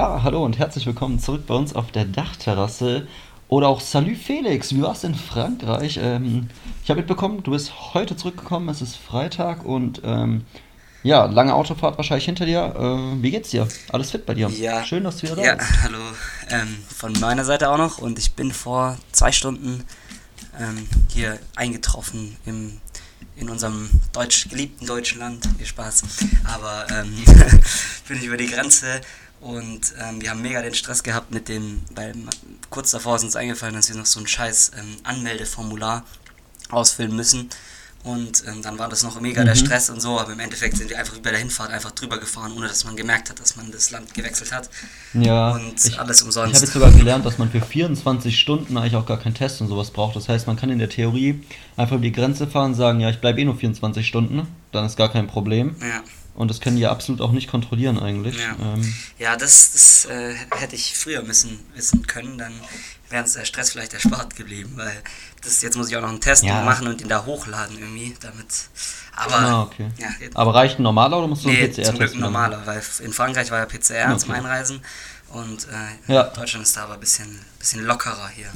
Ja, hallo und herzlich willkommen zurück bei uns auf der Dachterrasse. Oder auch Salut Felix, wie war's in Frankreich? Ähm, ich habe mitbekommen, du bist heute zurückgekommen, es ist Freitag und ähm, ja, lange Autofahrt wahrscheinlich hinter dir. Äh, wie geht's dir? Alles fit bei dir? Ja. Schön, dass du wieder da Ja, bist. hallo. Ähm, von meiner Seite auch noch und ich bin vor zwei Stunden ähm, hier eingetroffen im, in unserem deutsch, geliebten deutschen Land. Viel Spaß. Aber ähm, bin ich über die Grenze und ähm, wir haben mega den Stress gehabt mit dem, weil kurz davor ist uns eingefallen, dass wir noch so ein scheiß ähm, Anmeldeformular ausfüllen müssen. Und ähm, dann war das noch mega der Mhm. Stress und so, aber im Endeffekt sind wir einfach bei der Hinfahrt einfach drüber gefahren, ohne dass man gemerkt hat, dass man das Land gewechselt hat. Ja, Und ich, alles ich umsonst. habe jetzt sogar gelernt, dass man für 24 Stunden eigentlich auch gar keinen Test und sowas braucht. Das heißt, man kann in der Theorie einfach über die Grenze fahren und sagen, ja, ich bleibe eh nur 24 Stunden, dann ist gar kein Problem. Ja, Und das können die ja absolut auch nicht kontrollieren eigentlich. Ja. Ähm, ja das, das äh, hätte ich früher müssen, wissen können, dann wäre uns der Stress vielleicht erspart geblieben, weil das, jetzt muss ich auch noch einen Test Ja. machen und den da hochladen irgendwie, damit. Aber ah, okay. ja, Aber reicht ein normaler oder musst du nee, einen zum PCR-Test ein machen? normaler, weil in Frankreich war ja PCR zum Okay. Einreisen und äh, Ja. Deutschland ist da aber ein bisschen, bisschen lockerer hier.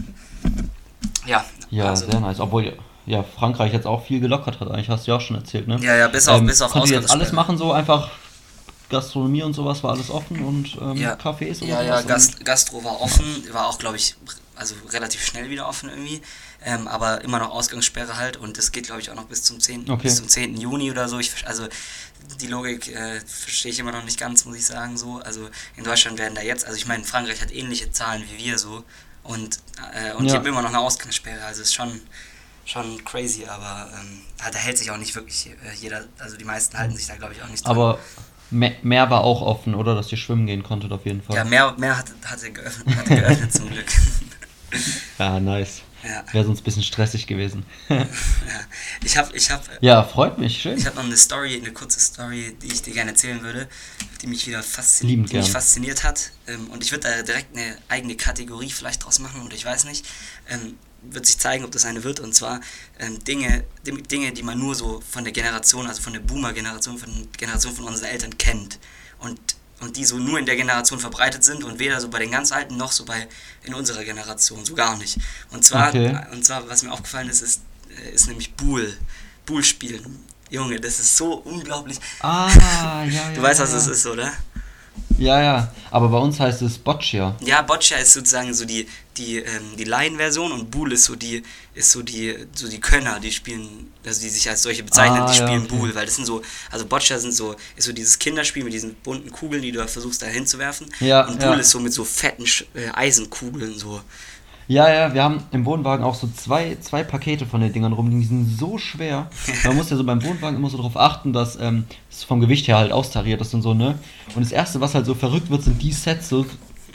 Ja, Ja, also, sehr nice. Obwohl ja Frankreich jetzt auch viel gelockert hat, eigentlich hast du ja auch schon erzählt, ne? Ja, ja, bis auf, bis auf konntet ihr jetzt alles machen, so einfach Gastronomie und sowas war alles offen und ähm, Ja. Cafés und Ja, ja, Gast, Gastro war offen, war auch, glaube ich, also relativ schnell wieder offen irgendwie, ähm, aber immer noch Ausgangssperre halt und das geht, glaube ich, auch noch bis zum 10. Okay. bis zum 10. Juni oder so. Ich, also die Logik äh, verstehe ich immer noch nicht ganz, muss ich sagen, so. Also in Deutschland werden da jetzt, also ich meine, Frankreich hat ähnliche Zahlen wie wir so und, äh, und Ja. haben immer noch eine Ausgangssperre, also ist schon schon crazy, aber ähm, da hält sich auch nicht wirklich äh, jeder, also die meisten halten sich da, glaube ich, auch nicht dran. Aber Me- Meer war auch offen, oder? Dass ihr schwimmen gehen konntet auf jeden Fall. ja, mehr, mehr hatte, hatte geöffnet, hatte geöffnet zum Glück. Ja, nice. Ja. Wäre sonst ein bisschen stressig gewesen. Ja. Ich habe ich hab, ja, freut mich, schön. ich hab noch eine Story, eine kurze Story, die ich dir gerne erzählen würde, die mich wieder faszin Liebend die mich fasziniert hat. Ähm, und ich würde da direkt eine eigene Kategorie vielleicht draus machen, oder ich weiß nicht. Wird sich zeigen, ob das eine wird. Und zwar ähm, Dinge, Di- Dinge, die man nur so von der Generation, also von der Boomer-Generation, von der Generation von unseren Eltern kennt. Und, und die so nur in der Generation verbreitet sind und weder so bei den ganz Alten noch so bei in unserer Generation, so gar nicht. Und zwar, Okay. und zwar was mir aufgefallen ist, ist, äh, ist nämlich Buhl. Buhl spielen. Junge, das ist so unglaublich. Ah, ja, ja. Du weißt, was ja. es ist, oder? Ja, ja. Aber bei uns heißt es Boccia. Ja, Boccia ist sozusagen so die, die, ähm, die Laienversion und Buhl ist so die, ist so die, so die Könner, die spielen, also die sich als solche bezeichnen, Ah, die ja, spielen okay. Buhl, weil das sind so, also Boccia sind so, ist so dieses Kinderspiel mit diesen bunten Kugeln, die du da versuchst da hinzuwerfen. Ja, und Buhl ja. ist so mit so fetten äh, Eisenkugeln so. Ja, ja, wir haben im Wohnwagen auch so zwei, zwei Pakete von den Dingern rum, die sind so schwer. Man muss ja so beim Wohnwagen immer so darauf achten, dass ähm, es vom Gewicht her halt austariert ist und so, ne? Und das erste, was halt so verrückt wird, sind die Sets, so,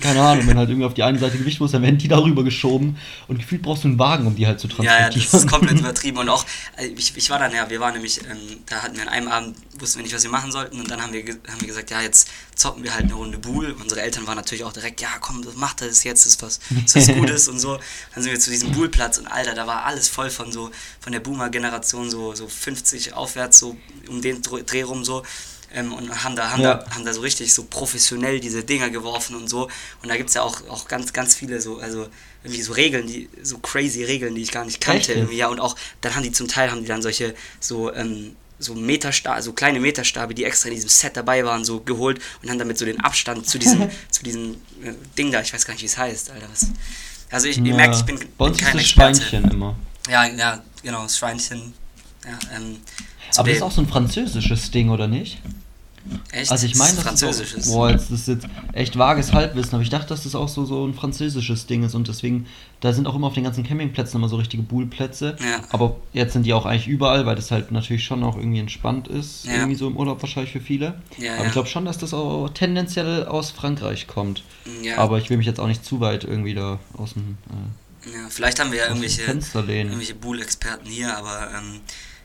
keine Ahnung, wenn halt irgendwie auf die eine Seite Gewicht muss, dann werden die darüber geschoben und gefühlt brauchst du einen Wagen, um die halt zu Ja, transportieren. ja, das ist komplett übertrieben. Und auch, äh, ich, ich war dann, ja, wir waren nämlich, ähm, da hatten wir an einem Abend, wussten wir nicht, was wir machen sollten. Und dann haben wir, haben wir gesagt, ja, jetzt zocken wir halt eine Runde Buhl. Unsere Eltern waren natürlich auch direkt, ja, komm, das macht das jetzt, das ist was, das ist was Gutes und so. Dann sind wir zu diesem Buhlplatz und Alter, da war alles voll von so, von der Boomer-Generation, so, so 50 aufwärts, so um den Dr- Dreh rum so. Ähm, und haben da, haben, Ja. da, haben da so richtig so professionell diese Dinger geworfen und so. Und da gibt es ja auch, auch ganz, ganz viele so, also irgendwie so Regeln, die, so crazy Regeln, die ich gar nicht kannte. Echt. Ja, und auch, dann haben die zum Teil, haben die dann solche, so, ähm, so Meterstabe, so kleine Meterstabe, die extra in diesem Set dabei waren, so geholt und haben damit so den Abstand zu diesem, zu diesem äh, Ding da, ich weiß gar nicht, wie es heißt, Alter, was. Also ich, ihr merkt, ich bin, bin kein das Experte. Schweinchen immer. Ja, ja, genau, das Schweinchen. Ja, ähm, Aber das ist auch so ein französisches Ding, oder nicht? Echt, Also ich meine, das Französisch ist, auch, boah, jetzt ist jetzt echt vages Halbwissen, aber ich dachte, dass das auch so, so ein französisches Ding ist und deswegen, da sind auch immer auf den ganzen Campingplätzen immer so richtige Buhlplätze. Ja. Aber jetzt sind die auch eigentlich überall, weil das halt natürlich schon auch irgendwie entspannt ist, Ja. irgendwie so im Urlaub wahrscheinlich für viele. Ja, aber ich glaube schon, dass das auch tendenziell aus Frankreich kommt. Aber ich will mich jetzt auch nicht zu weit irgendwie da aus dem, äh, Ja, vielleicht haben wir ja irgendwelche, irgendwelche Buhl-Experten hier, aber ähm,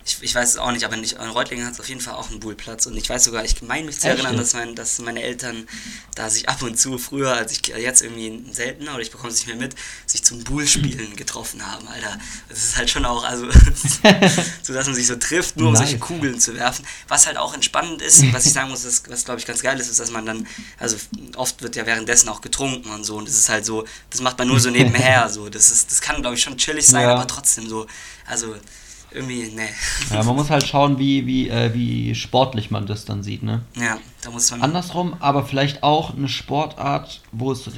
ich, ich weiß es auch nicht, aber nicht, in Reutlingen hat es auf jeden Fall auch einen Bullplatz. Und ich weiß sogar, ich meine mich zu Echt erinnern, dass, mein, dass meine Eltern da sich ab und zu früher, als ich jetzt irgendwie seltener, oder ich bekomme es nicht mehr mit, sich zum Bullspielen getroffen haben, Alter. Das ist halt schon auch, also, so dass man sich so trifft, nur um Nice. solche Kugeln zu werfen. Was halt auch entspannend ist, was ich sagen muss, ist, was glaube ich ganz geil ist, ist, dass man dann, also oft wird ja währenddessen auch getrunken und so. Und das ist halt so, das macht man nur so nebenher. So. Das, ist, das kann, glaube ich, schon chillig sein, Ja. aber trotzdem so, also irgendwie, ne. Ja, man muss halt schauen, wie, wie, äh, wie sportlich man das dann sieht, ne? Ja, da muss man. Andersrum, aber vielleicht auch eine Sportart, wo es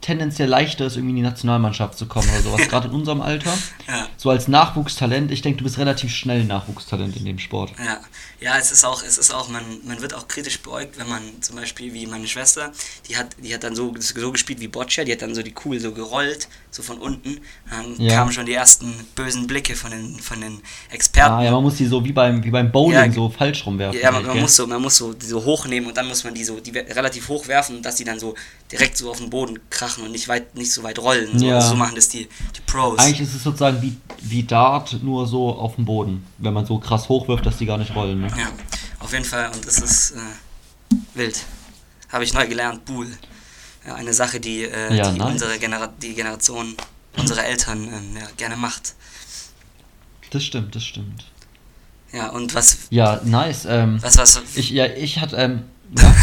tendenziell leichter ist, irgendwie in die Nationalmannschaft zu kommen oder sowas, gerade in unserem Alter. Ja. So als Nachwuchstalent, ich denke, du bist relativ schnell ein Nachwuchstalent in dem Sport. Ja, ja, es ist auch, es ist auch, man, man wird auch kritisch beäugt, wenn man zum Beispiel wie meine Schwester, die hat, die hat dann so, so gespielt wie Boccia, die hat dann so die Kugel so gerollt, so von unten. Dann Ja. kamen schon die ersten bösen Blicke von den, von den Experten. Ah, ja, man muss die so wie beim, wie beim Bowling Ja, so falsch rumwerfen. Ja, man, halt, man muss so, man muss so so hochnehmen und dann muss man die so die relativ hoch werfen, dass die dann so direkt so auf den Boden krachen und nicht weit, nicht so weit rollen. So, Ja. so machen das die, die Pros. Eigentlich ist es sozusagen wie, wie Dart, nur so auf dem Boden. Wenn man so krass hochwirft, dass die gar nicht rollen. Ne? Ja, auf jeden Fall und das ist äh, wild. Habe ich neu gelernt, Buhl. Ja, eine Sache, die, äh, Ja, die nice. unsere Genera die Generation unserer Eltern ähm, ja, gerne macht. Das stimmt, das stimmt. Ja, und was, Ja, nice. Ähm, was, was, ich, ja, ich hatte, ähm, ja,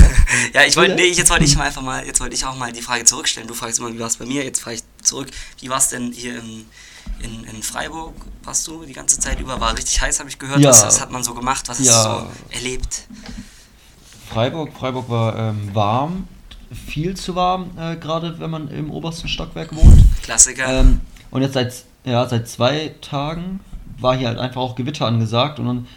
ja, ich wollte, nee, jetzt wollte ich mal einfach mal, jetzt wollte ich auch mal die Frage zurückstellen. Du fragst immer, wie war es bei mir, jetzt frage ich zurück, wie war es denn hier in, in, in Freiburg, warst du die ganze Zeit über, war richtig heiß, habe ich gehört, Ja. was, was hat man so gemacht, was hast Ja. du so erlebt? Freiburg, Freiburg war ähm, warm, viel zu warm, äh, gerade wenn man im obersten Stockwerk wohnt. Klassiker. Ähm, und jetzt seit, ja, seit zwei Tagen war hier halt einfach auch Gewitter angesagt und dann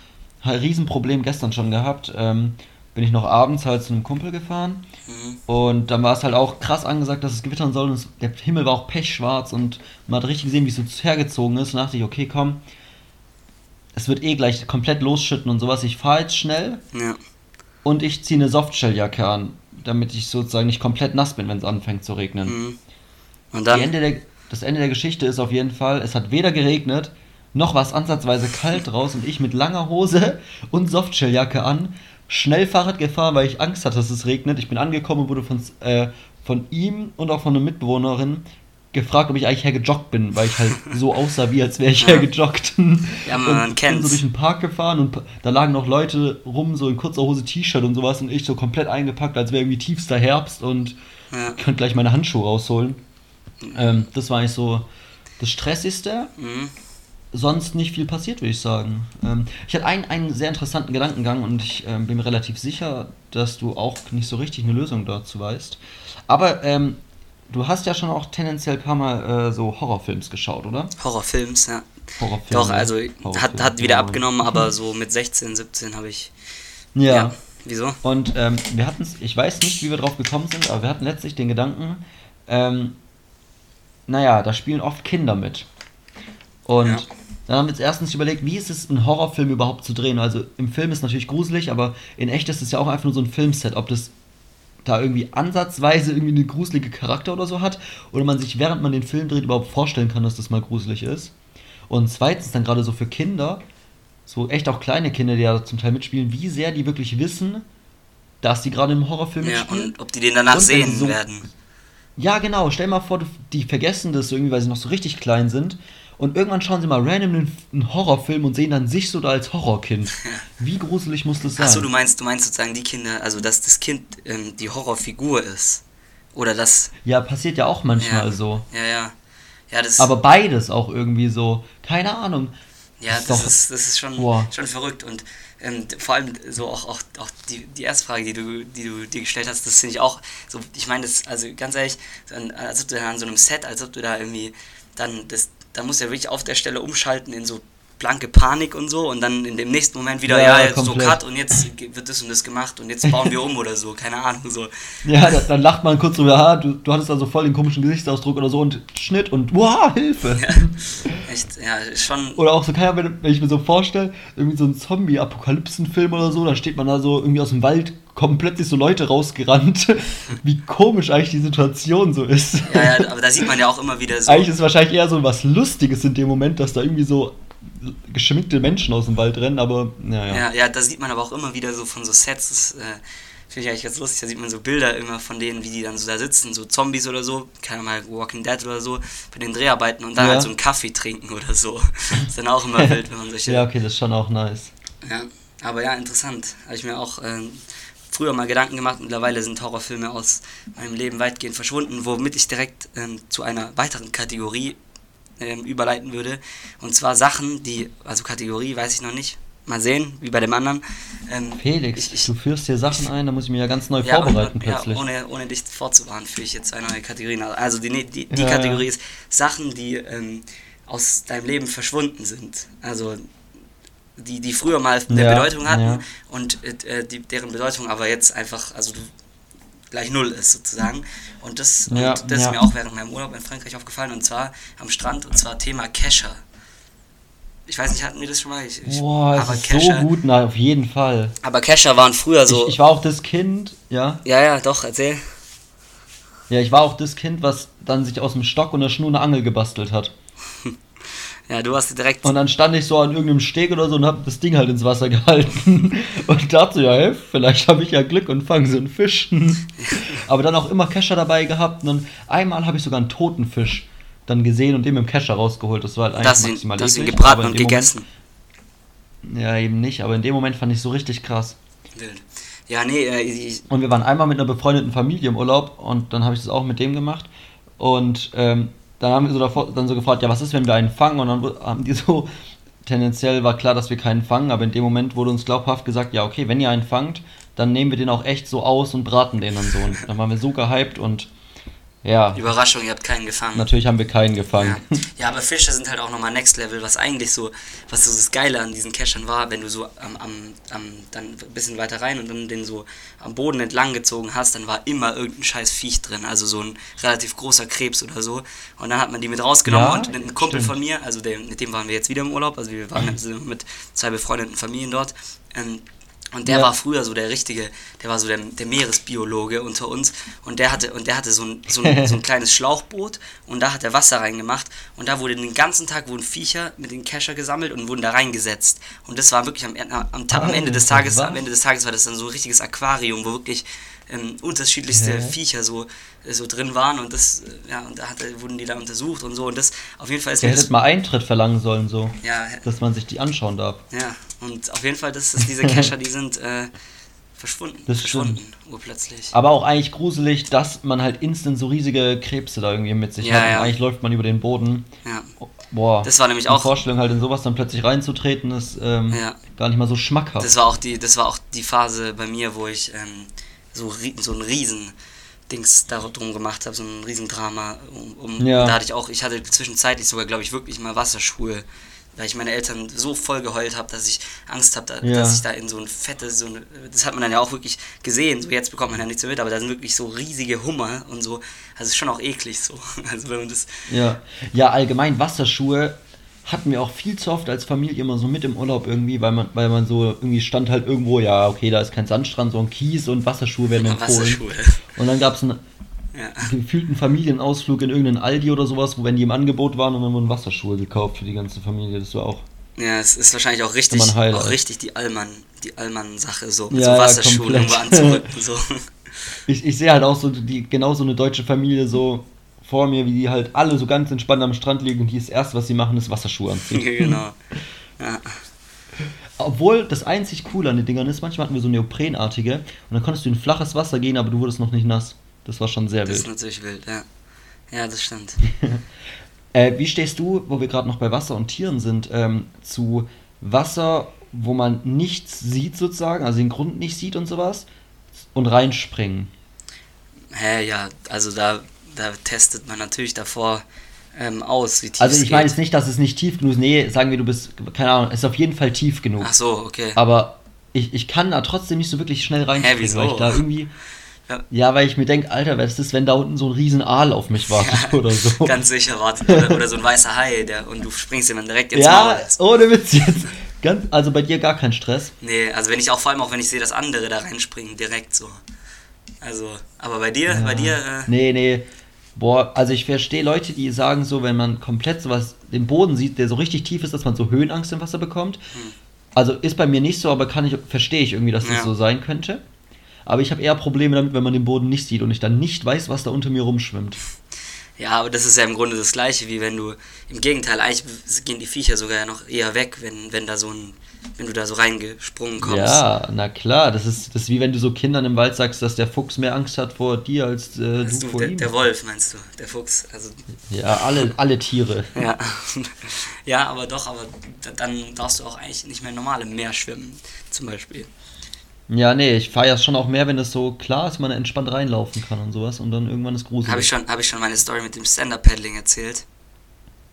halt Riesenproblem gestern schon gehabt. Ähm, bin ich noch abends halt zu einem Kumpel gefahren Mhm. und dann war es halt auch krass angesagt, dass es gewittern soll und es, der Himmel war auch pechschwarz und man hat richtig gesehen, wie es so hergezogen ist und dachte ich, okay, komm, es wird eh gleich komplett losschütten und sowas. Ich fahre jetzt schnell Ja. und ich ziehe eine Softshelljacke an, damit ich sozusagen nicht komplett nass bin, wenn es anfängt zu regnen. Mhm. Und dann, Ende der, das Ende der Geschichte ist auf jeden Fall, es hat weder geregnet, noch war es ansatzweise kalt raus und ich mit langer Hose und Softshelljacke an, schnell Fahrrad gefahren, weil ich Angst hatte, dass es regnet. Ich bin angekommen und wurde von, äh, von ihm und auch von einer Mitbewohnerin gefragt, ob ich eigentlich hergejoggt bin, weil ich halt so aussah, wie als wäre ich hergejoggt. Ja, man und kennt's. bin so durch den Park gefahren und da lagen noch Leute rum, so in kurzer Hose, T-Shirt und sowas und ich so komplett eingepackt, als wäre irgendwie tiefster Herbst und ja. könnte gleich meine Handschuhe rausholen. Ähm, das war eigentlich so das Stressigste. Mhm. Sonst nicht viel passiert, würde ich sagen. Ähm, ich hatte einen, einen sehr interessanten Gedankengang und ich ähm, bin mir relativ sicher, dass du auch nicht so richtig eine Lösung dazu weißt. Aber ähm, du hast ja schon auch tendenziell ein paar Mal äh, so Horrorfilms geschaut, oder? Horrorfilms, ja. Horrorfilme. Doch, also hat, Horrorfilme, hat wieder ja. abgenommen, aber so mit 16, 17 habe ich. Ja. Wieso? Und ähm, wir hatten es, ich weiß nicht, wie wir drauf gekommen sind, aber wir hatten letztlich den Gedanken, ähm, naja, da spielen oft Kinder mit. Und Ja. Dann haben wir uns erstens überlegt, wie ist es, einen Horrorfilm überhaupt zu drehen? Also im Film ist natürlich gruselig, aber in echt ist es ja auch einfach nur so ein Filmset. Ob das da irgendwie ansatzweise irgendwie eine gruselige Charakter oder so hat oder man sich während man den Film dreht überhaupt vorstellen kann, dass das mal gruselig ist. Und zweitens dann gerade so für Kinder, so echt auch kleine Kinder, die ja zum Teil mitspielen, wie sehr die wirklich wissen, dass die gerade im Horrorfilm Ja, mitspielen. und ob die den danach Und sehen so- werden. Ja, genau. Stell mal vor, die vergessen das irgendwie, weil sie noch so richtig klein sind. Und irgendwann schauen sie mal random einen, Horrorfilm und sehen dann sich so da als Horrorkind. Wie gruselig muss das sein? Achso, du meinst, du meinst sozusagen die Kinder, also dass das Kind ähm, die Horrorfigur ist. Oder das. ja, passiert ja auch manchmal Ja. so. Ja, ja. Ja, das, Aber beides auch irgendwie so. Keine Ahnung. ja, das, doch- ist, das ist schon, Boah. schon verrückt. Und ähm, vor allem so auch, auch, auch die, die erste Frage, die du, die du dir gestellt hast, das finde ich auch so, ich meine das, also ganz ehrlich, als ob du da an so einem Set, als ob du da irgendwie dann das, da du ja wirklich auf der Stelle umschalten in so blanke Panik und so und dann in dem nächsten Moment wieder, Ja, ja, jetzt so. Cut und jetzt wird das und das gemacht und jetzt bauen wir um oder so, keine Ahnung, so. Ja, da, dann lacht man kurz drüber, ha, du, du hattest da so voll den komischen Gesichtsausdruck oder so und Schnitt und wow, Hilfe. Echt, ja, schon, Oder auch so, Ahnung, wenn, wenn ich mir so vorstelle, irgendwie so ein Zombie-Apokalypsen-Film oder so, da steht man da so irgendwie aus dem Wald, kommen plötzlich so Leute rausgerannt. Wie komisch eigentlich die Situation so ist. ja, ja, aber da sieht man ja auch immer wieder so. Eigentlich ist es wahrscheinlich eher so was Lustiges in dem Moment, dass da irgendwie so geschminkte Menschen aus dem Wald rennen, aber naja. Ja, ja, da sieht man aber auch immer wieder so von so Sets, das äh, finde ich eigentlich ganz lustig, da sieht man so Bilder immer von denen, wie die dann so da sitzen, so Zombies oder so, keine Ahnung, Walking Dead oder so, bei den Dreharbeiten und dann Ja. halt so einen Kaffee trinken oder so. ist dann auch immer wild, wenn man solche... Ja, okay, das ist schon auch nice. Ja, aber ja, interessant. Habe ich mir auch ähm, früher mal Gedanken gemacht. Mittlerweile sind Horrorfilme aus meinem Leben weitgehend verschwunden, womit ich direkt ähm, zu einer weiteren Kategorie ähm, überleiten würde. Und zwar Sachen, die, also Kategorie weiß ich noch nicht. Mal sehen, wie bei dem anderen. Ähm, Felix, ich, ich, du führst hier Sachen ein, da muss ich mich ja ganz neu ja, vorbereiten ja, plötzlich. ohne, ohne dich vorzuwarnen, führe ich jetzt eine neue Kategorie. Also die, die, die Ja, Kategorie ja. ist Sachen, die ähm, aus deinem Leben verschwunden sind. Also die, die früher mal eine Ja, Bedeutung hatten ja. und äh, die, deren Bedeutung aber jetzt einfach, also du, gleich null ist sozusagen. Und das, Ja, und das ist ja. mir auch während meinem Urlaub in Frankreich aufgefallen und zwar am Strand und zwar Thema Kescher. Ich weiß nicht, hatten wir das schon mal? Ich, ich, Boah, aber ist Kescher, so gut, na, auf jeden Fall. aber Kescher waren früher so. Ich, ich war auch das Kind, ja. ja, ja, doch, erzähl. Ja, ich war auch das Kind, was dann sich aus dem Stock und der Schnur eine Angel gebastelt hat. Ja, du hast direkt. Und dann stand ich so an irgendeinem Steg oder so und hab das Ding halt ins Wasser gehalten. Und dachte, ja, hey, vielleicht habe ich ja Glück und fange so einen Fisch. Aber dann auch immer Kescher dabei gehabt. Und dann einmal habe ich sogar einen toten Fisch dann gesehen und den mit dem Kescher rausgeholt. Das war halt eigentlich Das ihn, maximal das ihn gebraten und gegessen. Moment, ja, eben nicht. Aber in dem Moment fand ich so richtig krass. Wild. Ja, nee, äh, Und wir waren einmal mit einer befreundeten Familie im Urlaub und dann habe ich das auch mit dem gemacht. Und ähm, dann haben wir so davor, dann so gefragt, ja, was ist, wenn wir einen fangen? Und dann haben die so, tendenziell war klar, dass wir keinen fangen, aber in dem Moment wurde uns glaubhaft gesagt, ja, okay, wenn ihr einen fangt, dann nehmen wir den auch echt so aus und braten den dann so. Und dann waren wir so gehypt und ja, Überraschung, ihr habt keinen gefangen. natürlich haben wir keinen gefangen. Ja. ja, aber Fische sind halt auch nochmal Next Level, was eigentlich so, was so das Geile an diesen Keschern war, wenn du so am, am, am dann ein bisschen weiter rein und dann den so am Boden entlang gezogen hast, dann war immer irgendein scheiß Viech drin, also so ein relativ großer Krebs oder so. Und dann hat man die mit rausgenommen Ja, und ein Kumpel stimmt. von mir, also der, mit dem waren wir jetzt wieder im Urlaub, also wir waren sind mit zwei befreundeten Familien dort. Ähm, und der Ja. war früher so der richtige, der war so der, der Meeresbiologe unter uns und der hatte und der hatte so ein, so, ein, so ein kleines Schlauchboot und da hat er Wasser reingemacht und da wurde den ganzen Tag wurden Viecher mit den Kescher gesammelt und wurden da reingesetzt und das war wirklich am, am, am Ende des Tages was? am Ende des Tages war das dann so ein richtiges Aquarium, wo wirklich ähm, unterschiedlichste Hä? Viecher so, äh, so drin waren und das äh, ja und da hat, wurden die da untersucht und so und das auf jeden Fall ist das hättet mal Eintritt verlangen sollen, so, ja dass man sich die anschauen darf. ja, und auf jeden Fall, das ist diese Kescher, die sind äh, verschwunden. Das verschwunden, urplötzlich. Aber auch eigentlich gruselig, dass man halt instant so riesige Krebse da irgendwie mit sich Ja, hat. Und ja. eigentlich läuft man über den Boden. Ja, Boah. Das war nämlich die auch- Vorstellung halt in sowas dann plötzlich reinzutreten, ist ähm, Ja. gar nicht mal so schmackhaft. das war auch die, das war auch die Phase bei mir, wo ich ähm, so, so ein riesen Dings darum gemacht habe, so ein Riesendrama. Um, um, Ja. Da hatte ich auch, ich hatte zwischenzeitlich sogar, glaube ich, wirklich mal Wasserschuhe, weil ich meine Eltern so voll geheult habe, dass ich Angst habe, da, Ja. dass ich da in so ein fettes, so eine, das hat man dann ja auch wirklich gesehen, so jetzt bekommt man ja nichts mehr mit, aber da sind wirklich so riesige Hummer und so, also ist schon auch eklig so, also wenn man das, Ja. ja, allgemein Wasserschuhe hatten wir auch viel zu oft als Familie immer so mit im Urlaub irgendwie, weil man, weil man so irgendwie stand halt irgendwo, ja, okay, da ist kein Sandstrand, so ein Kies und Wasserschuhe werden empfohlen. Wasserschuhe, Und dann gab es einen ja. gefühlten Familienausflug in irgendeinen Aldi oder sowas, wo wenn die im Angebot waren und dann wurden Wasserschuhe gekauft für die ganze Familie. Das war auch. Ja, es ist wahrscheinlich auch richtig, auch richtig die Allmann, die Allmann-Sache, so mit Ja, so Wasserschuhen irgendwo anzurücken, so. Ich, ich sehe halt auch so die genau so eine deutsche Familie so vor mir, wie die halt alle so ganz entspannt am Strand liegen und die das erste, was sie machen, ist Wasserschuhe anziehen. genau. Ja. Obwohl das einzig coole an den Dingern ist, manchmal hatten wir so neoprenartige und dann konntest du in flaches Wasser gehen, aber du wurdest noch nicht nass. Das war schon sehr Das ist wild. natürlich wild, ja. Ja, das stimmt. Äh, wie stehst du, wo wir gerade noch bei Wasser und Tieren sind, ähm, zu Wasser, wo man nichts sieht sozusagen, also den Grund nicht sieht und sowas, und reinspringen? Hä, ja, also da, da testet man natürlich davor ähm, aus, wie tief Also es ich meine jetzt nicht, dass es nicht tief genug ist. Nee, sagen wir, du bist, keine Ahnung, ist auf jeden Fall tief genug. Ach so, okay. Aber ich, ich kann da trotzdem nicht so wirklich schnell reinspringen, wieso? weil ich da irgendwie. Ja. Ja, weil ich mir denke, Alter, was ist, wenn da unten so ein riesen Aal auf mich wartet oder so. Ganz sicher, warte. Oder, oder so ein weißer Hai, der, und du springst ihm dann direkt ins ja, Maul. ohne Witz jetzt. Ganz, also bei dir gar kein Stress. Nee, also wenn ich auch, vor allem auch wenn ich sehe, dass andere da reinspringen, direkt so. Also, aber bei dir, Ja. bei dir, äh, Nee, nee. Boah, also ich verstehe Leute, die sagen so, wenn man komplett sowas, den Boden sieht, der so richtig tief ist, dass man so Höhenangst im Wasser bekommt. Hm. Also ist bei mir nicht so, aber kann ich, verstehe ich irgendwie, dass das Ja. so sein könnte. Aber ich habe eher Probleme damit, wenn man den Boden nicht sieht und ich dann nicht weiß, was da unter mir rumschwimmt. Ja, aber das ist ja im Grunde das Gleiche, wie wenn du, im Gegenteil, eigentlich gehen die Viecher sogar noch eher weg, wenn, wenn da so ein, wenn du da so reingesprungen kommst. Ja, na klar, das ist, das ist wie wenn du so Kindern im Wald sagst, dass der Fuchs mehr Angst hat vor dir als äh, du du, vor der, ihm. der Wolf, meinst du, der Fuchs, also, Ja, alle, alle Tiere. ja. ja, aber doch, aber da- dann darfst du auch eigentlich nicht mehr normal im Meer schwimmen, zum Beispiel. Ja, nee, ich feiere es schon auch mehr, wenn es so klar ist, man entspannt reinlaufen kann und sowas und dann irgendwann ist gruselig. Habe ich, schon, hab ich schon meine Story mit dem Stand-Up-Paddling erzählt?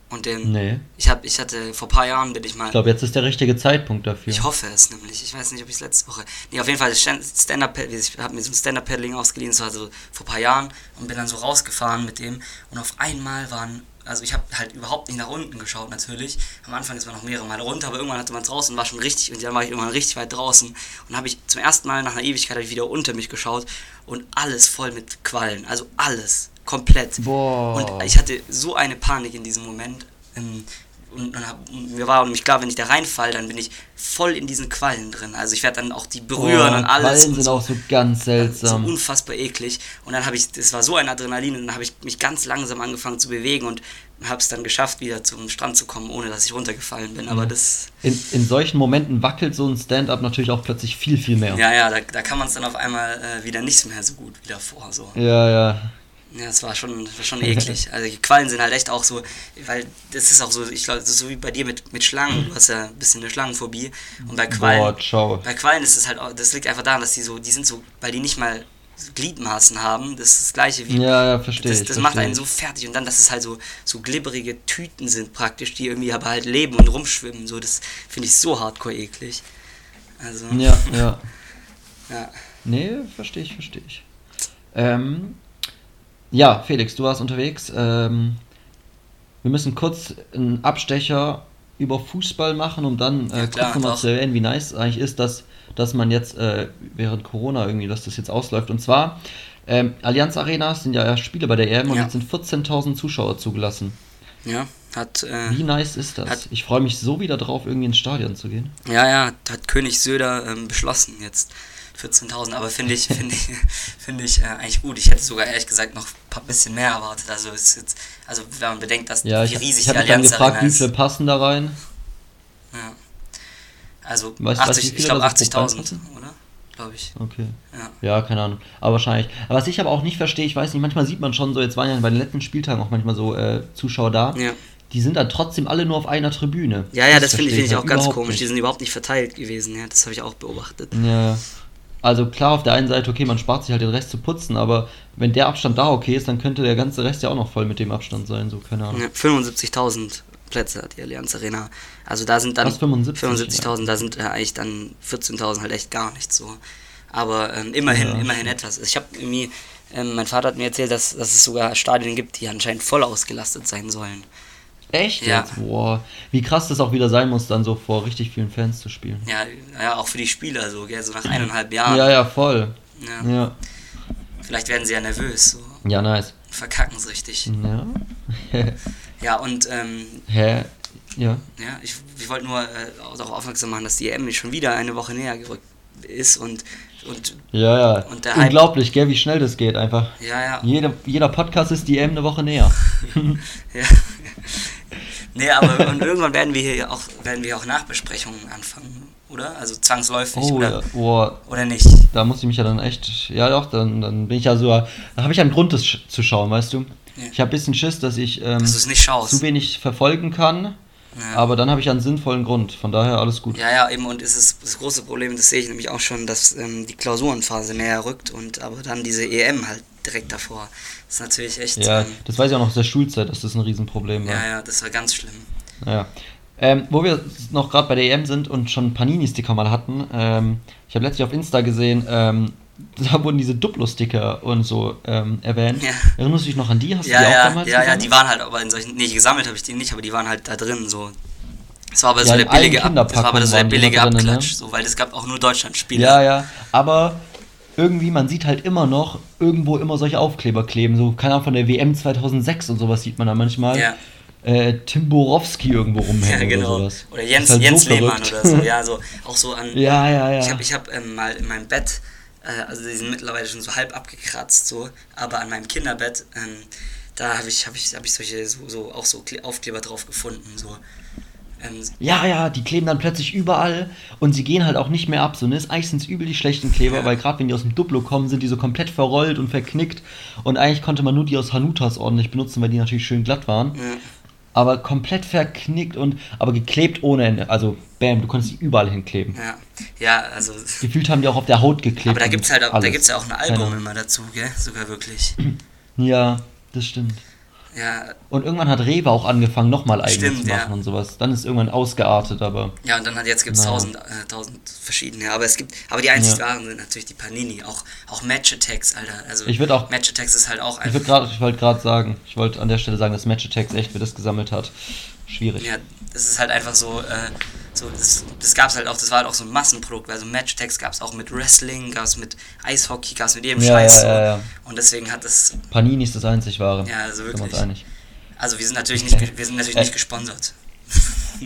Und den, Nee. ich, hab, ich hatte, vor ein paar Jahren bin ich mal, Ich glaube, jetzt ist der richtige Zeitpunkt dafür. Ich hoffe es nämlich. Ich weiß nicht, ob ich es letzte Woche. Nee, auf jeden Fall Stand- Stand-up Ich habe mir so ein Stand-up-Paddling ausgeliehen, das war so vor ein paar Jahren und bin dann so rausgefahren mit dem. Und auf einmal waren. Also ich habe halt überhaupt nicht nach unten geschaut natürlich. Am Anfang ist man noch mehrere Mal runter, aber irgendwann hatte man es draußen und war schon richtig und dann war ich irgendwann richtig weit draußen und dann habe ich zum ersten Mal nach einer Ewigkeit wieder unter mich geschaut und alles voll mit Quallen, also alles komplett. Boah. Und ich hatte so eine Panik in diesem Moment. ähm, Und dann hab, und mir war nämlich klar, wenn ich da reinfall, dann bin ich voll in diesen Quallen drin. Also ich werde dann auch die berühren Boah, und alles. Quallen und sind so. auch so ganz so seltsam. unfassbar eklig. Und dann habe ich, das war so ein Adrenalin, und dann habe ich mich ganz langsam angefangen zu bewegen und habe es dann geschafft, wieder zum Strand zu kommen, ohne dass ich runtergefallen bin. Aber das, In, in solchen Momenten wackelt so ein Stand-up natürlich auch plötzlich viel, viel mehr. ja, ja, da, da kann man es dann auf einmal äh, wieder nicht mehr so gut wieder vor. So. ja. ja. Ja, es war schon, war schon eklig. Also die Quallen sind halt echt auch so, weil das ist auch so, ich glaube, das so wie bei dir mit, mit Schlangen. Du hast ja ein bisschen eine Schlangenphobie. Und bei Quallen, Boah, ciao. bei Quallen ist es halt auch, das liegt einfach daran, dass die so, die sind so, weil die nicht mal Gliedmaßen haben. Das ist das gleiche wie. Ja, ja, verstehe Das, das macht verstehe einen ich. so fertig und dann, dass es halt so, so glibberige Tüten sind praktisch, die irgendwie aber halt leben und rumschwimmen. So, das finde ich so hardcore eklig. Also, Ja, ja. ja. Nee, verstehe ich, verstehe ich. Ähm, ja, Felix, du warst unterwegs. Ähm, wir müssen kurz einen Abstecher über Fußball machen, um dann äh, Ja, klar, kurz nochmal zu erwähnen, wie nice es eigentlich ist, dass, dass man jetzt äh, während Corona irgendwie, dass das jetzt ausläuft. Und zwar, ähm, Allianz Arenas sind ja Spiele bei der EM und Ja. jetzt sind 14.000 Zuschauer zugelassen. Ja, hat, äh, Wie nice ist das? Hat- ich freue mich so wieder drauf, irgendwie ins Stadion zu gehen. Ja, ja, hat König Söder ähm, beschlossen jetzt. 14.000, aber finde ich, finde ich, finde ich äh, eigentlich gut. Ich hätte sogar ehrlich gesagt noch ein paar bisschen mehr erwartet. Also ist jetzt, also wenn man bedenkt, dass Ja, wie ich, riesig ich habe die mich dann Allianz gefragt, Arena wie viele ist. passen da rein. Ja. Also Weißt du, 80, wie ich glaube da so pro 80.000, passen? oder? Glaube ich. Okay. Ja. Ja, keine Ahnung. Aber wahrscheinlich. Aber was ich aber auch nicht verstehe, ich weiß nicht, manchmal sieht man schon so, jetzt waren ja bei den letzten Spieltagen auch manchmal so äh, Zuschauer da. Ja, Die sind dann trotzdem alle nur auf einer Tribüne. ja, ja das finde ich, finde ich halt auch ganz überhaupt komisch. Die nicht. sind überhaupt nicht verteilt gewesen. Ja, das habe ich auch beobachtet. Ja. Also klar, auf der einen Seite, okay, man spart sich halt den Rest zu putzen, aber wenn der Abstand da okay ist, dann könnte der ganze Rest ja auch noch voll mit dem Abstand sein, so, keine Ahnung. Ja, 75.000 Plätze hat die Allianz Arena. Also da sind dann Was, 75? 75.000, da sind äh, eigentlich dann 14.000 halt echt gar nichts so. Aber ähm, immerhin, Ja, immerhin etwas. Ich habe irgendwie, ähm, mein Vater hat mir erzählt, dass, dass es sogar Stadien gibt, die anscheinend voll ausgelastet sein sollen. Echt Ja. jetzt? Boah. Wie krass das auch wieder sein muss, dann so vor richtig vielen Fans zu spielen. Ja, ja auch für die Spieler so, gell, so nach eineinhalb Jahren. Ja, ja, voll. Ja. Ja. Vielleicht werden sie ja nervös so, Ja, nice. verkacken es richtig. Ja. Ja, und ähm, Hä? Ja. ja, ich, ich wollte nur äh, darauf aufmerksam machen, dass die EM schon wieder eine Woche näher gerückt ist und, und Ja, ja. Und Unglaublich, gell, wie schnell das geht einfach. ja, ja, Jeder, jeder Podcast ist die EM eine Woche näher. Ja. Nee, aber und irgendwann werden wir hier auch, werden wir auch Nachbesprechungen anfangen, oder? Also zwangsläufig, Oh, oder, ja. Boah, oder nicht? da muss ich mich ja dann echt. Ja, doch, dann, dann bin ich ja so. Da habe ich einen Grund, das zu schauen, weißt du? Ja. Ich habe ein bisschen Schiss, dass ich ähm, Dass zu wenig verfolgen kann. Ja. Aber dann habe ich einen sinnvollen Grund. Von daher alles gut. Ja, ja, eben, und es ist das große Problem, das sehe ich nämlich auch schon, dass ähm, die Klausurenphase näher rückt und aber dann diese EM halt direkt davor. Das ist natürlich echt. Ja, ähm, das weiß ich auch noch aus der Schulzeit, dass das ein Riesenproblem war. ja, ja, das war ganz schlimm. Ja. Ähm, wo wir noch gerade bei der EM sind und schon Panini-Sticker mal hatten, ähm, ich habe letztlich auf Insta gesehen, ähm, da wurden diese Duplo-Sticker und so ähm, erwähnt. Ja. Erinnerst du dich noch an die? Hast Ja, du die auch ja, damals ja, ja, gesammelt? die waren halt aber in solchen. Nee, gesammelt habe ich die nicht, aber die waren halt da drin so. Das war aber so Ja, der in allen billige, Ab- das war aber so der billige drin, ne? So, weil es gab auch nur Deutschland-Spiele. Ja, ja, aber irgendwie, man sieht halt immer noch irgendwo immer solche Aufkleber kleben. So, keine Ahnung, von der WM 2006 und sowas sieht man da manchmal. Ja. Äh, Tim Borowski irgendwo rumhängen Ja, genau. oder sowas. Oder Jens, halt Jens so Lehmann oder so. Ja, so auch so an. Ja, ja, ja. Ich habe ich hab, ähm, mal in meinem Bett, äh, also die sind mittlerweile schon so halb abgekratzt, so, aber an meinem Kinderbett, ähm, da habe ich, hab ich, hab ich solche, so, so, auch so Kle- Aufkleber drauf gefunden. So. Ähm, Ja, ja, die kleben dann plötzlich überall und sie gehen halt auch nicht mehr ab. So, ne? Ist eigentlich sind es übel die schlechten Kleber, Ja. weil gerade wenn die aus dem Duplo kommen, sind die so komplett verrollt und verknickt. Und eigentlich konnte man nur die aus Hanutas ordentlich benutzen, weil die natürlich schön glatt waren. ja. Aber komplett verknickt und aber geklebt ohne Ende. Also, bam, du konntest die überall hinkleben. Ja, ja, also. Gefühlt haben die auch auf der Haut geklebt. Aber da und gibt's halt auch, da gibt's ja auch ein Album Keine- immer dazu, gell? Sogar wirklich. Ja, das stimmt. Ja, Und irgendwann hat Rewe auch angefangen, nochmal eigene Stimmt, zu machen ja. und sowas. Dann ist irgendwann ausgeartet, aber. ja, und dann hat jetzt gibt's Naja. tausend, äh, tausend verschiedene. Aber es gibt, aber die einzig Ja. wahren sind natürlich die Panini. Auch, auch Match Attacks, Alter. Also Ich auch- Match Attacks ist halt auch Ich, einfach. grad- ich wollte gerade sagen, ich wollte an der Stelle sagen, dass Match Attacks echt, wer das gesammelt hat. Schwierig. Ja, das ist halt einfach so, äh, so das, das gab es halt auch, das war halt auch so ein Massenprodukt, also Match-Tags gab es auch mit Wrestling, gab es mit Eishockey, gab es mit jedem Ja, Scheiß ja, ja. Und deswegen hat das, Panini ist das einzig wahre. Ja, also wirklich. also wir sind natürlich nicht, wir sind natürlich Äh. nicht gesponsert.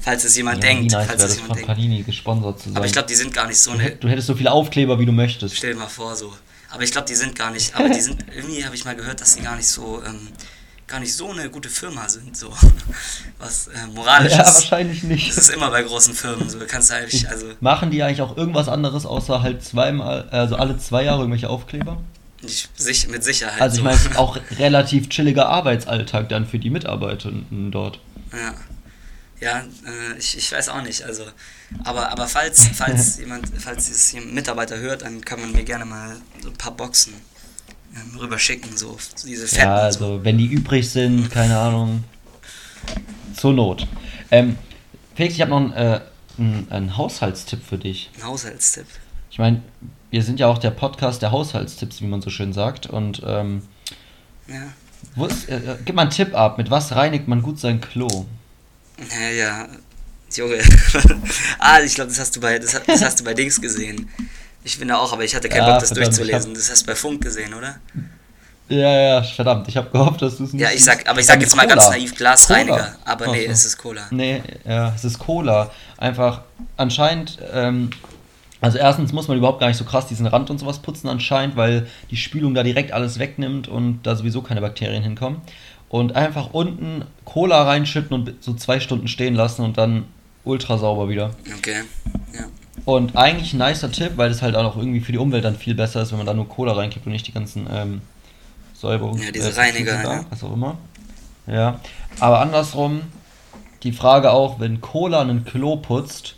falls es jemand denkt, nice falls es jemand von denkt. Panini gesponsert zu sein. Aber ich glaube, die sind gar nicht so du, eine, du hättest so viele Aufkleber, wie du möchtest. stell dir mal vor so. Aber ich glaube, die sind gar nicht, aber die sind, irgendwie habe ich mal gehört, dass die gar nicht so, ähm, gar nicht so eine gute Firma sind, so. Was äh, moralisch Ja, ist. wahrscheinlich nicht. Das ist immer bei großen Firmen so. Du kannst halt, also Machen die eigentlich auch irgendwas anderes, außer halt zweimal, also alle zwei Jahre irgendwelche Aufkleber? nicht, sich, mit Sicherheit. Also ich meine, es ist auch relativ chilliger Arbeitsalltag dann für die Mitarbeitenden dort. Ja, ja äh, ich, ich weiß auch nicht. Also, aber, aber falls, falls jemand, falls es Mitarbeiter hört, dann kann man mir gerne mal so ein paar Boxen rüberschicken, so, so diese fetten. Ja, so. also wenn die übrig sind, keine Ahnung. Zur Not. Ähm, Felix, ich habe noch einen, äh, einen, einen Haushaltstipp für dich. Ein Haushaltstipp. Ich meine, wir sind ja auch der Podcast der Haushaltstipps, wie man so schön sagt. Und ähm, Ja. ist, äh, äh, gib mal einen Tipp ab. Mit was reinigt man gut sein Klo? Ja, ja. Junge. ah, ich glaube, das hast du bei das, das hast du bei Dings gesehen. Ich bin da auch, aber ich hatte keinen Ja, Bock, das verdammt, durchzulesen. hab- Das hast du bei Funk gesehen, oder? Ja, ja, verdammt. Ich habe gehofft, dass du es nicht Ja, ich sag, aber ich sag jetzt mal ganz Cola. naiv Glasreiniger. Cola. Aber nee, so. es ist Cola. Nee, ja, es ist Cola. Einfach anscheinend, ähm, also erstens muss man überhaupt gar nicht so krass diesen Rand und sowas putzen anscheinend, weil die Spülung da direkt alles wegnimmt und da sowieso keine Bakterien hinkommen. Und einfach unten Cola reinschütten und so zwei Stunden stehen lassen und dann ultra sauber wieder. Okay. Ja. Und eigentlich ein nicer Tipp, weil das halt auch irgendwie für die Umwelt dann viel besser ist, wenn man da nur Cola reinkippt und nicht die ganzen ähm, Säuberungs... Ja, diese äh, Reiniger, da. Was auch immer. Ja, aber andersrum, die Frage auch, wenn Cola einen Klo putzt,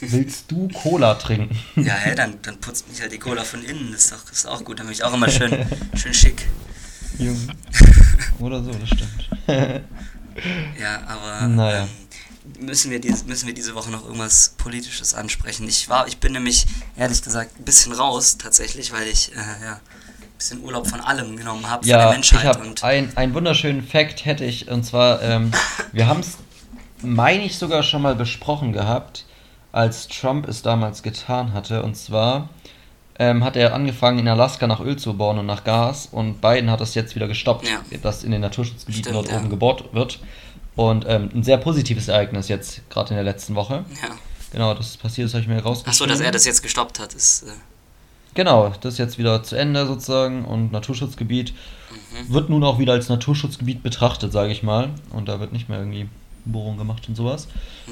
willst du Cola trinken? Ja, hä, dann, dann putzt mich halt die Cola von innen. Das ist doch, das ist auch gut. Dann bin ich auch immer schön, schön schick. Junge. Oder so, das stimmt. Ja, aber Naja. ähm, müssen, wir diese, müssen wir diese Woche noch irgendwas Politisches ansprechen. Ich war, ich bin nämlich, ehrlich gesagt, ein bisschen raus tatsächlich, weil ich äh, ja, ein bisschen Urlaub von allem genommen habe, von der Ja, ich Menschheit. habe und ein, einen wunderschönen Fact hätte ich, und zwar, ähm, wir haben es, meine ich, sogar schon mal besprochen gehabt, als Trump es damals getan hatte, und zwar ähm, hat er angefangen, in Alaska nach Öl zu bohren und nach Gas, und Biden hat das jetzt wieder gestoppt, Ja. dass in den Naturschutzgebieten Stimmt, dort ja. oben gebohrt wird. Und ähm, ein sehr positives Ereignis jetzt, gerade in der letzten Woche. ja. Genau, das ist passiert, das habe ich mir rausgeschrieben. Achso, dass er das jetzt gestoppt hat, ist. Äh, Genau, das ist jetzt wieder zu Ende sozusagen und Naturschutzgebiet Mhm. wird nun auch wieder als Naturschutzgebiet betrachtet, sage ich mal. Und da wird nicht mehr irgendwie Bohrung gemacht und sowas.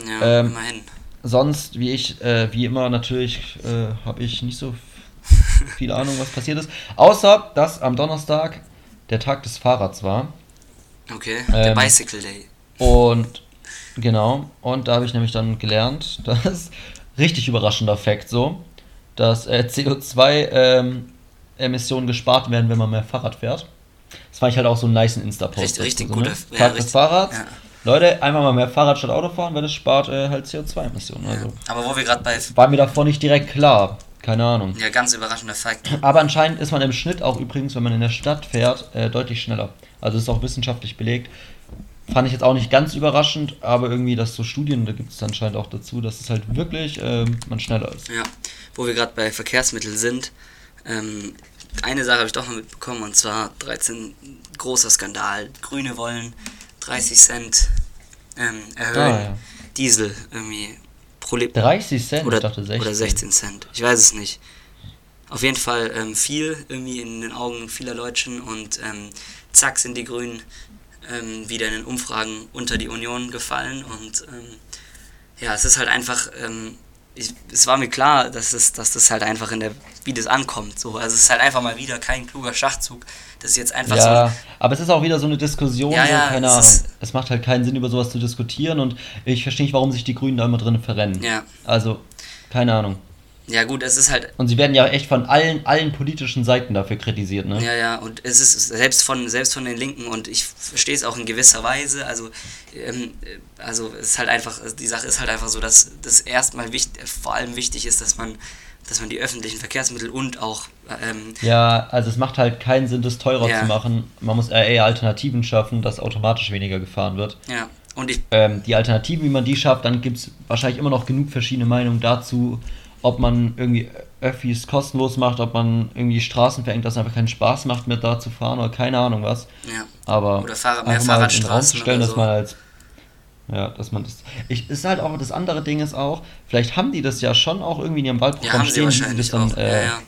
ja, Ähm, immerhin. Sonst, wie ich, äh, wie immer natürlich, äh, habe ich nicht so viel Ahnung, was passiert ist. Außer, dass am Donnerstag der Tag des Fahrrads war. Okay, der ähm, Bicycle Day. Und genau, und da habe ich nämlich dann gelernt, dass richtig überraschender Fakt so, dass äh, CO2-Emissionen gespart werden, wenn man mehr Fahrrad fährt. Das fand ich halt auch so einen nice Insta-Post. Richtig- richtig dazu, guter- ne? ja, richtig- Fahrrads. ja. Leute, einmal mal mehr Fahrrad statt Auto fahren, weil das spart äh, halt CO2-Emissionen. Also. Ja. Aber wo wir gerade bei. War mir davor nicht direkt klar. Keine Ahnung. Ja, ganz überraschender Fakt. Aber anscheinend ist man im Schnitt auch übrigens, wenn man in der Stadt fährt, äh, deutlich schneller. Also ist auch wissenschaftlich belegt. Fand ich jetzt auch nicht ganz überraschend, aber irgendwie, dass so Studien, da gibt es anscheinend auch dazu, dass es halt wirklich ähm, man schneller ist. Ja, wo wir gerade bei Verkehrsmitteln sind, ähm, eine Sache habe ich doch noch mitbekommen und zwar 13 großer Skandal. Grüne wollen 30 Cent ähm, erhöhen. Ah, ja. Diesel irgendwie pro Liter. 30 Cent, oder, ich dachte 16. oder 16 Cent. Ich weiß es nicht. Auf jeden Fall ähm, viel irgendwie in den Augen vieler Leutchen und ähm, zack sind die Grünen ähm, wieder in den Umfragen unter die Union gefallen und ähm, ja, es ist halt einfach, ähm, ich, es war mir klar, dass, es, dass das halt einfach in der, wie das ankommt. So. Also es ist halt einfach mal wieder kein kluger Schachzug. Das ist jetzt einfach Ja, so. aber es ist auch wieder so eine Diskussion, Ja, ja, keine es Ahnung. ist- Es macht halt keinen Sinn, über sowas zu diskutieren und ich verstehe nicht, warum sich die Grünen da immer drin verrennen. Ja. Also, keine Ahnung. Ja gut, es ist halt Und sie werden ja echt von allen, allen politischen Seiten dafür kritisiert, ne? Ja, ja, und es ist selbst von, selbst von den Linken und ich verstehe es auch in gewisser Weise. Also, ähm, äh, also es ist halt einfach, die Sache ist halt einfach so, dass das erstmal wichtig, vor allem wichtig ist, dass man, dass man die öffentlichen Verkehrsmittel und auch ähm, Ja, also es macht halt keinen Sinn, das teurer Ja. zu machen. Man muss eher eher Alternativen schaffen, dass automatisch weniger gefahren wird. ja, und ich Ähm, die Alternativen, wie man die schafft, dann gibt es wahrscheinlich immer noch genug verschiedene Meinungen dazu, ob man irgendwie Öffis kostenlos macht, ob man irgendwie Straßen verengt, dass es einfach keinen Spaß macht, mit da zu fahren oder keine Ahnung was. ja, Aber Oder Fahrrad- mehr einfach mal in den Raum zu Fahrradstraßen stellen, oder dass so. man als ja, dass man das. Ich, ist halt auch das andere Ding ist auch, vielleicht haben die das ja schon auch irgendwie in ihrem ja, Wahlprogramm sie stehen, wahrscheinlich das dann äh, ja, ja.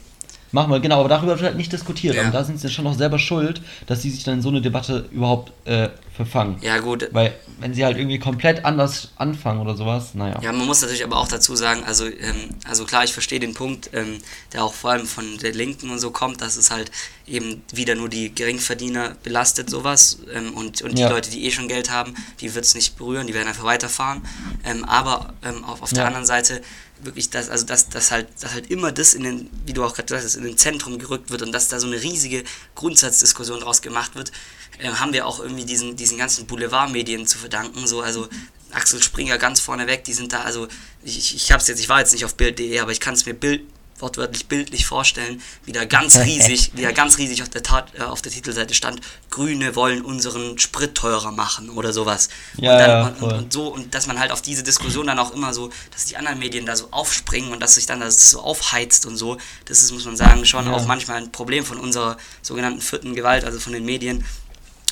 machen wollen. Genau, aber darüber wird halt nicht diskutiert. Ja. Und da sind sie schon noch selber schuld, dass sie sich dann in so eine Debatte überhaupt äh, verfangen. ja, gut, Weil, wenn sie halt irgendwie komplett anders anfangen oder sowas, naja. Ja, man muss natürlich aber auch dazu sagen, also, ähm, also klar, ich verstehe den Punkt, ähm, der auch vor allem von der Linken und so kommt, dass es halt eben wieder nur die Geringverdiener belastet, sowas. Ähm, und und die Ja. Leute, die eh schon Geld haben, die wird es nicht berühren, die werden einfach weiterfahren. Ähm, aber ähm, auf, auf der Ja. anderen Seite wirklich das, also dass, dass halt, dass halt immer das in den, wie du auch gerade gesagt hast, in den Zentrum gerückt wird und dass da so eine riesige Grundsatzdiskussion draus gemacht wird, äh, haben wir auch irgendwie diesen, diesen ganzen Boulevardmedien zu verdanken. So, also Axel Springer ganz vorne weg, die sind da, also ich, ich, hab's jetzt, ich war jetzt nicht auf Bild.de, aber ich kann es mir Bild, wortwörtlich bildlich vorstellen, wie da ganz riesig, wie da ganz riesig auf der, Tat, äh, auf der Titelseite stand, Grüne wollen unseren Sprit teurer machen oder sowas. Ja, und, dann, und, und, und so, und dass man halt auf diese Diskussion dann auch immer so, dass die anderen Medien da so aufspringen und dass sich dann das so aufheizt und so, das ist, muss man sagen, schon Ja. auch manchmal ein Problem von unserer sogenannten vierten Gewalt, also von den Medien,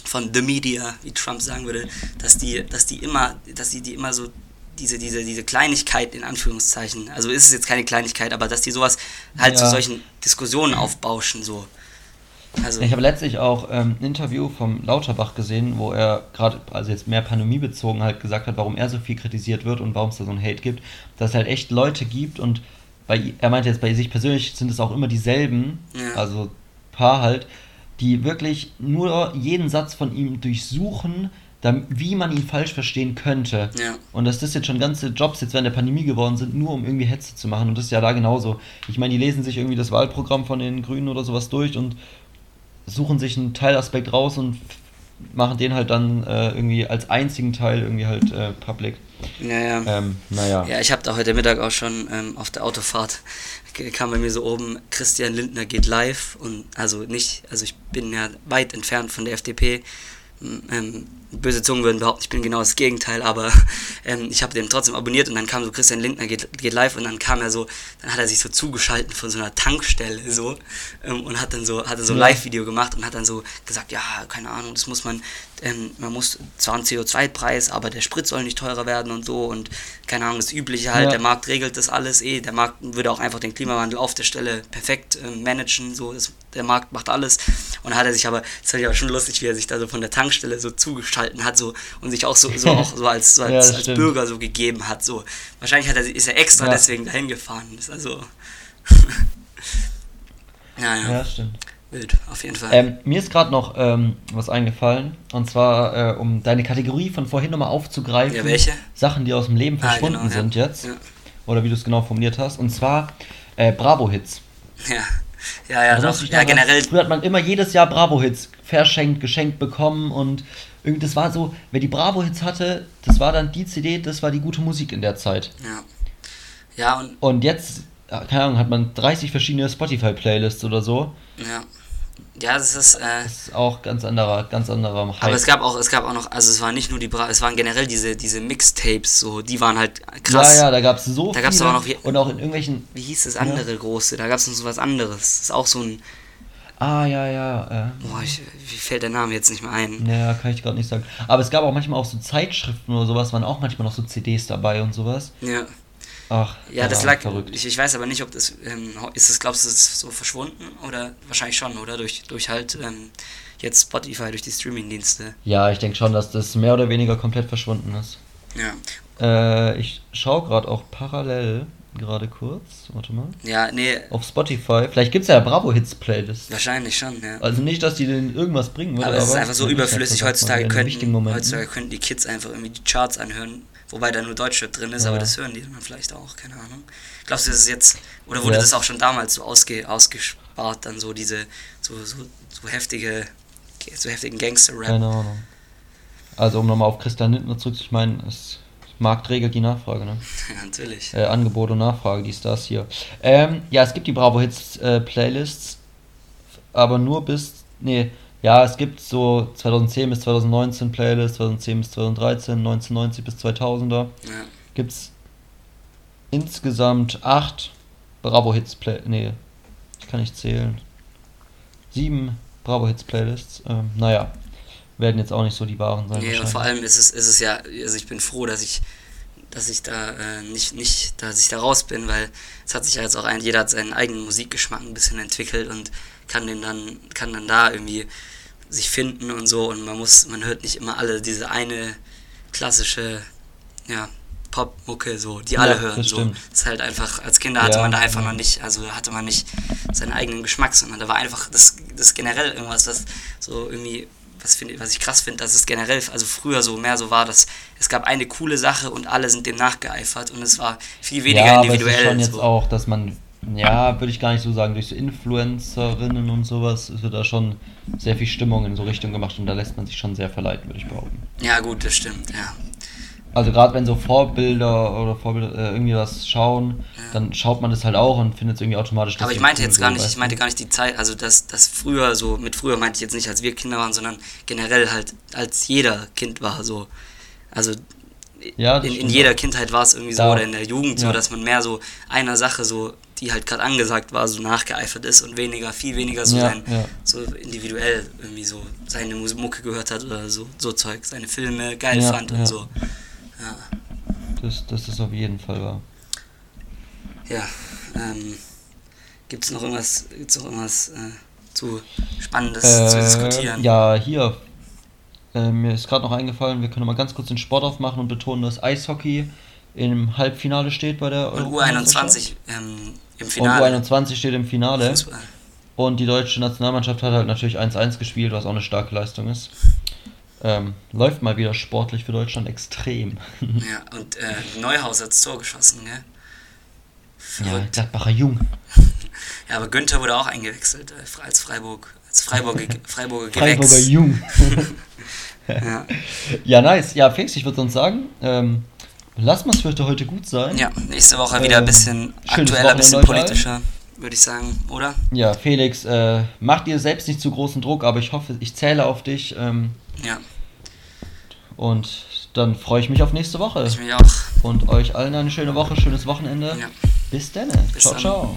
von The Media, wie Trump sagen würde, dass die, dass die immer, dass die, die immer so diese, diese, diese Kleinigkeit in Anführungszeichen, also ist es jetzt keine Kleinigkeit, aber dass die sowas halt zu Ja. solchen Diskussionen aufbauschen, so. Also, Ich habe letztlich auch ähm, ein Interview vom Lauterbach gesehen, wo er gerade, also jetzt mehr Pandemie bezogen, halt gesagt hat, warum er so viel kritisiert wird und warum es da so ein Hate gibt. Dass es halt echt Leute gibt und bei, er meinte jetzt bei sich persönlich sind es auch immer dieselben, Ja. also paar halt, die wirklich nur jeden Satz von ihm durchsuchen, wie man ihn falsch verstehen könnte. Ja. Und dass das jetzt schon ganze Jobs jetzt während der Pandemie geworden sind, nur um irgendwie Hetze zu machen. Und das ist ja da genauso. Ich meine, die lesen sich irgendwie das Wahlprogramm von den Grünen oder sowas durch und suchen sich einen Teilaspekt raus und machen den halt dann äh, irgendwie als einzigen Teil irgendwie halt äh, public. ja, ja. Ähm, naja. Ja, ich habe da heute Mittag auch schon ähm, auf der Autofahrt kam bei mir so oben Christian Lindner geht live und also nicht, also ich bin ja weit entfernt von der FDP. Ähm, böse Zungen würden behaupten, ich bin genau das Gegenteil, aber ähm, ich habe den trotzdem abonniert und dann kam so Christian Lindner geht, geht live und dann kam er so, dann hat er sich so zugeschalten von so einer Tankstelle so ähm, und hat dann so, hat dann so ein. Live-Video gemacht und hat dann so gesagt, ja, keine Ahnung, das muss man, ähm, man muss zwar einen CO2-Preis, aber der Sprit soll nicht teurer werden und so und keine Ahnung, das Übliche halt, Ja. der Markt regelt das alles eh, der Markt würde auch einfach den Klimawandel auf der Stelle perfekt ähm, managen, so ist, der Markt macht alles und hat er sich aber, das fand ich aber schon lustig, wie er sich da so von der Tankstelle so zugeschalten hat so und sich auch so, so, auch so als, so Ja, als, das als. Bürger so gegeben hat, so. Wahrscheinlich hat er, ist er extra Ja. deswegen dahin gefahren, ist also, ja, ja, Ja, stimmt. wild, auf jeden Fall. Ähm, mir ist gerade noch ähm, was eingefallen. Und zwar, äh, um deine Kategorie von vorhin nochmal aufzugreifen. Ja, welche? Sachen, die aus dem Leben Ah, verschwunden genau, ja. sind jetzt. Ja. Oder wie du es genau formuliert hast. Und zwar äh, Bravo-Hits. Ja, ja, ja, Erinnerst doch. Ja, generell. Früher hat man immer jedes Jahr Bravo-Hits verschenkt, geschenkt bekommen und irgendwie, das war so, wer die Bravo-Hits hatte, das war dann die CD, das war die gute Musik in der Zeit. Ja. Ja, und Und jetzt, ja, keine Ahnung, hat man 30 verschiedene Spotify-Playlists oder so. ja. Ja, das ist. Äh, Das ist auch ganz anderer, ganz anderer Hype. aber es gab auch, es gab auch noch, also es waren nicht nur die, Bra es waren generell diese, diese Mixtapes, so, die waren halt krass. Ja, ja, da gab es so Da gab's viele. aber noch wie- und auch in irgendwelchen. Wie hieß das andere große? Da gab es noch so was anderes. Das ist auch so ein, Ah, ja, ja. Äh, boah, ich, wie fällt der Name jetzt nicht mehr ein? Ja, kann ich gerade nicht sagen. Aber es gab auch manchmal auch so Zeitschriften oder sowas, waren auch manchmal noch so CDs dabei und sowas. Ja, Ach, ja das lag, verrückt. ich, ich weiß aber nicht, ob das, ähm, ist es, glaubst du, es ist so verschwunden? Oder, wahrscheinlich schon, oder? Durch, durch halt, ähm, jetzt Spotify, durch die Streaming-Dienste. Ja, ich denke schon, dass das mehr oder weniger komplett verschwunden ist. Ja. Äh, ich schaue gerade auch parallel, gerade kurz, warte mal, Ja, nee, auf Spotify. Vielleicht gibt es ja Bravo Hits Playlist. wahrscheinlich schon, ja. Also nicht, dass die denen irgendwas bringen würde, Aber es ist einfach so überflüssig. Heutzutage könnten, heutzutage könnten die Kids einfach irgendwie die Charts anhören, wobei da nur Deutschrap drin ist, Ja. aber das hören die dann vielleicht auch, keine Ahnung. Glaubst du, das ist jetzt, oder wurde Ja. das auch schon damals so ausge, ausgespart, dann so diese, so, so, so heftige, so heftigen Gangster-Rap? Keine Ahnung. Also um nochmal auf Christian Lindner zurück, ich meine, es Markt regelt die Nachfrage, ne? Ja, natürlich. Äh, Angebot und Nachfrage, die Stars hier. Ähm, ja, es gibt die Bravo Hits äh, Playlists, aber nur bis, nee, ja, es gibt so 2010 bis 2019 Playlists, 2010 bis 2013, 1990 bis 2000er. Ja. Gibt's insgesamt acht Bravo Hits Play, nee, ich kann nicht zählen. Sieben Bravo Hits Playlists. Ähm, naja, werden jetzt auch nicht so die wahren sein. Nee, und vor allem ist es, ist es ja, also ich bin froh, dass ich, dass ich da äh, nicht, nicht, dass ich da raus bin, weil es hat sich ja jetzt auch ein, jeder hat seinen eigenen Musikgeschmack ein bisschen entwickelt und kann den dann, kann dann da irgendwie sich finden und so und man muss, man hört nicht immer alle diese eine klassische, ja, Popmucke so, die alle Ja, hören das so. stimmt. Das ist halt einfach, als Kinder hatte Ja, man da einfach ja. noch nicht, also hatte man nicht seinen eigenen Geschmack, sondern da war einfach das, das generell irgendwas, was so irgendwie, was, find, was ich krass finde, dass es generell, also früher so mehr so war, dass es gab eine coole Sache und alle sind dem nachgeeifert und es war viel weniger ja, aber es ist individuell. schon jetzt so. auch, dass man, ja, würde ich gar nicht so sagen, durch so Influencerinnen und sowas wird da schon sehr viel Stimmung in so Richtung gemacht und da lässt man sich schon sehr verleiten, würde ich behaupten. Ja, gut, das stimmt, ja. Also gerade wenn so Vorbilder oder Vorbilder äh, irgendwie was schauen, dann schaut man das halt auch und findet es irgendwie automatisch. Aber ich meinte jetzt so, gar nicht, ich meinte gar nicht die Zeit, also dass das früher so, mit früher meinte ich jetzt nicht, als wir Kinder waren, sondern generell halt, als jeder Kind war, so. Also Ja, in, in jeder. Kindheit war es irgendwie so, Da- oder in der Jugend so, ja. dass man mehr so einer Sache so, die halt gerade angesagt war, so nachgeeifert ist und weniger, viel weniger so Ja, sein, so individuell irgendwie so seine Mucke gehört hat oder so, so Zeug, seine Filme geil fand und so. Ja, Das, das ist auf jeden Fall wahr. Ja ähm, gibt's noch irgendwas, gibt's noch irgendwas äh, zu Spannendes zu diskutieren? Äh, ja, hier. Äh, mir ist gerade noch eingefallen, wir können mal ganz kurz den Sport aufmachen und betonen, dass Eishockey im Halbfinale steht bei der Und Europameisterschaft. U21 ähm, im Und Finale. U21 steht im Finale. Fußball. Und die deutsche Nationalmannschaft hat halt natürlich 1-1 gespielt, was auch eine starke Leistung ist. Ähm, läuft mal wieder sportlich für Deutschland extrem. Ja, und äh, Neuhaus hat's Tor geschossen, gell? Ja. Gladbacher Jung. Ja, aber Günther wurde auch eingewechselt äh, als Freiburg, als Freiburger, Freiburger Freiburger Gewächs. Jung. Ja. ja, nice. Ja, Fix, ich würde sonst sagen, ähm, lassen wir es für heute gut sein. ja, nächste Woche wieder ein Ähm, bisschen schönes aktueller, ein bisschen politischer, würde ich sagen, oder? Ja, Felix, äh, mach dir selbst nicht zu großen Druck, aber ich hoffe, ich zähle auf dich. Ähm, Ja, und dann freue ich mich auf nächste Woche. ich mich auch. Und euch allen eine schöne Woche, schönes Wochenende. Ja. Bis dann. Bis ciao, dann. ciao.